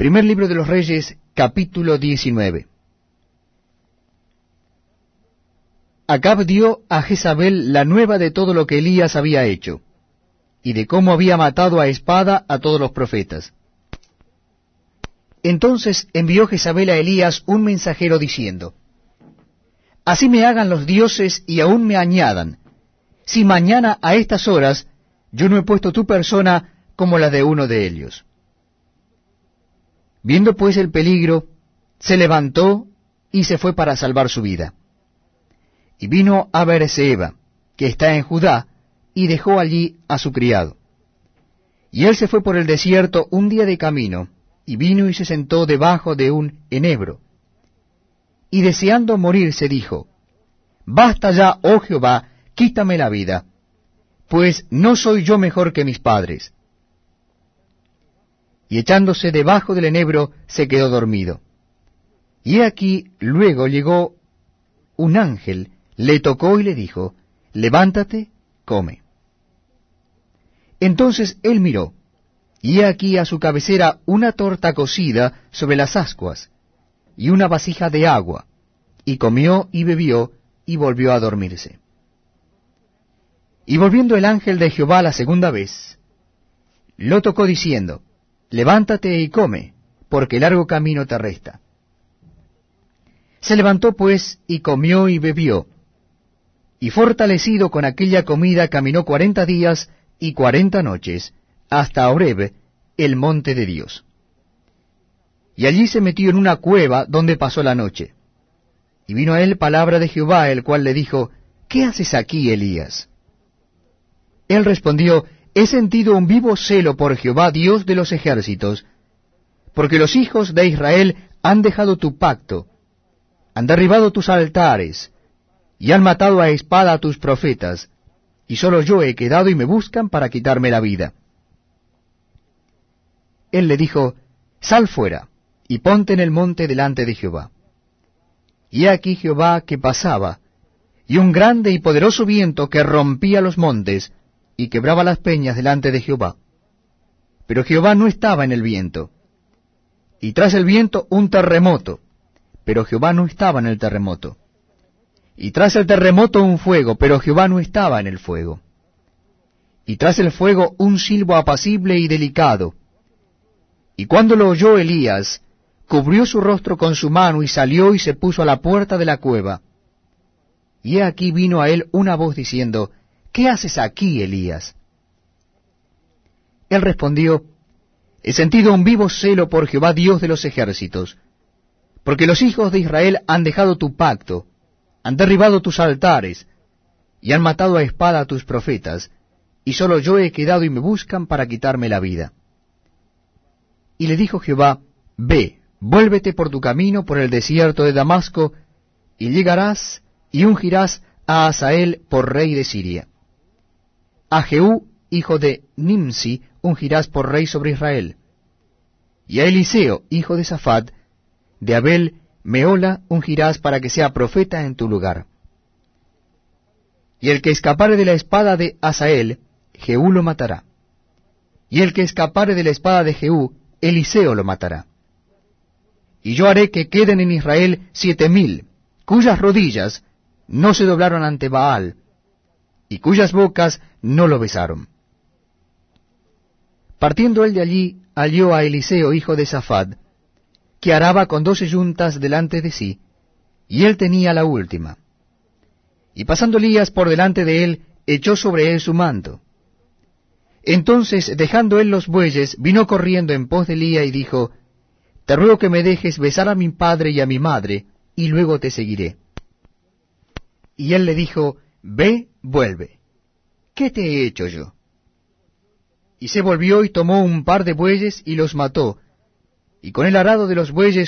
Primer libro de los Reyes, capítulo 19. Acab dio a Jezabel la nueva de todo lo que Elías había hecho, y de cómo había matado a espada a todos los profetas. Entonces envió Jezabel a Elías un mensajero diciendo, Así me hagan los dioses y aún me añadan, si mañana a estas horas yo no he puesto tu persona como la de uno de ellos. Viendo pues el peligro, se levantó y se fue para salvar su vida. Y vino a Berseba, que está en Judá, y dejó allí a su criado. Y él se fue por el desierto un día de camino, y vino y se sentó debajo de un enebro. Y deseando morir se dijo, Basta ya, oh Jehová, quítame la vida, pues no soy yo mejor que mis padres. Y echándose debajo del enebro se quedó dormido. Y aquí luego llegó un ángel, le tocó y le dijo, Levántate, come. Entonces él miró, y aquí a su cabecera una torta cocida sobre las ascuas, y una vasija de agua, y comió y bebió, y volvió a dormirse. Y volviendo el ángel de Jehová la segunda vez, lo tocó diciendo, Levántate y come, porque largo camino te resta. Se levantó pues y comió y bebió, y fortalecido con aquella comida caminó cuarenta días y cuarenta noches, hasta Oreb, el monte de Dios. Y allí se metió en una cueva donde pasó la noche. Y vino a él palabra de Jehová, el cual le dijo, ¿Qué haces aquí, Elías? Él respondió, He sentido un vivo celo por Jehová, Dios de los ejércitos, porque los hijos de Israel han dejado tu pacto, han derribado tus altares, y han matado a espada a tus profetas, y solo yo he quedado y me buscan para quitarme la vida. Él le dijo, Sal fuera, y ponte en el monte delante de Jehová. Y aquí Jehová que pasaba, y un grande y poderoso viento que rompía los montes, y quebraba las peñas delante de Jehová. Pero Jehová no estaba en el viento. Y tras el viento un terremoto, pero Jehová no estaba en el terremoto. Y tras el terremoto un fuego, pero Jehová no estaba en el fuego. Y tras el fuego un silbo apacible y delicado. Y cuando lo oyó Elías, cubrió su rostro con su mano y salió y se puso a la puerta de la cueva. Y he aquí vino a él una voz diciendo, ¿Qué haces aquí, Elías? Él respondió, He sentido un vivo celo por Jehová Dios de los ejércitos, porque los hijos de Israel han dejado tu pacto, han derribado tus altares, y han matado a espada a tus profetas, y solo yo he quedado y me buscan para quitarme la vida. Y le dijo Jehová, Ve, vuélvete por tu camino por el desierto de Damasco, y llegarás y ungirás a Asael por rey de Siria. A Jehú, hijo de Nimsi, ungirás por rey sobre Israel. Y a Eliseo, hijo de Safat, de Abel, Meola, ungirás para que sea profeta en tu lugar. Y el que escapare de la espada de Asael, Jehú lo matará. Y el que escapare de la espada de Jehú, Eliseo lo matará. Y yo haré que queden en Israel siete mil, cuyas rodillas no se doblaron ante Baal, y cuyas bocas no lo besaron. Partiendo él de allí, halló a Eliseo, hijo de Safad, que araba con doce yuntas delante de sí, y él tenía la última. Y pasando Elías por delante de él, echó sobre él su manto. Entonces, dejando él los bueyes, vino corriendo en pos de Elías y dijo, Te ruego que me dejes besar a mi padre y a mi madre, y luego te seguiré. Y él le dijo, Ve, vuelve. ¿Qué te he hecho yo? Y se volvió y tomó un par de bueyes y los mató, y con el arado de los bueyes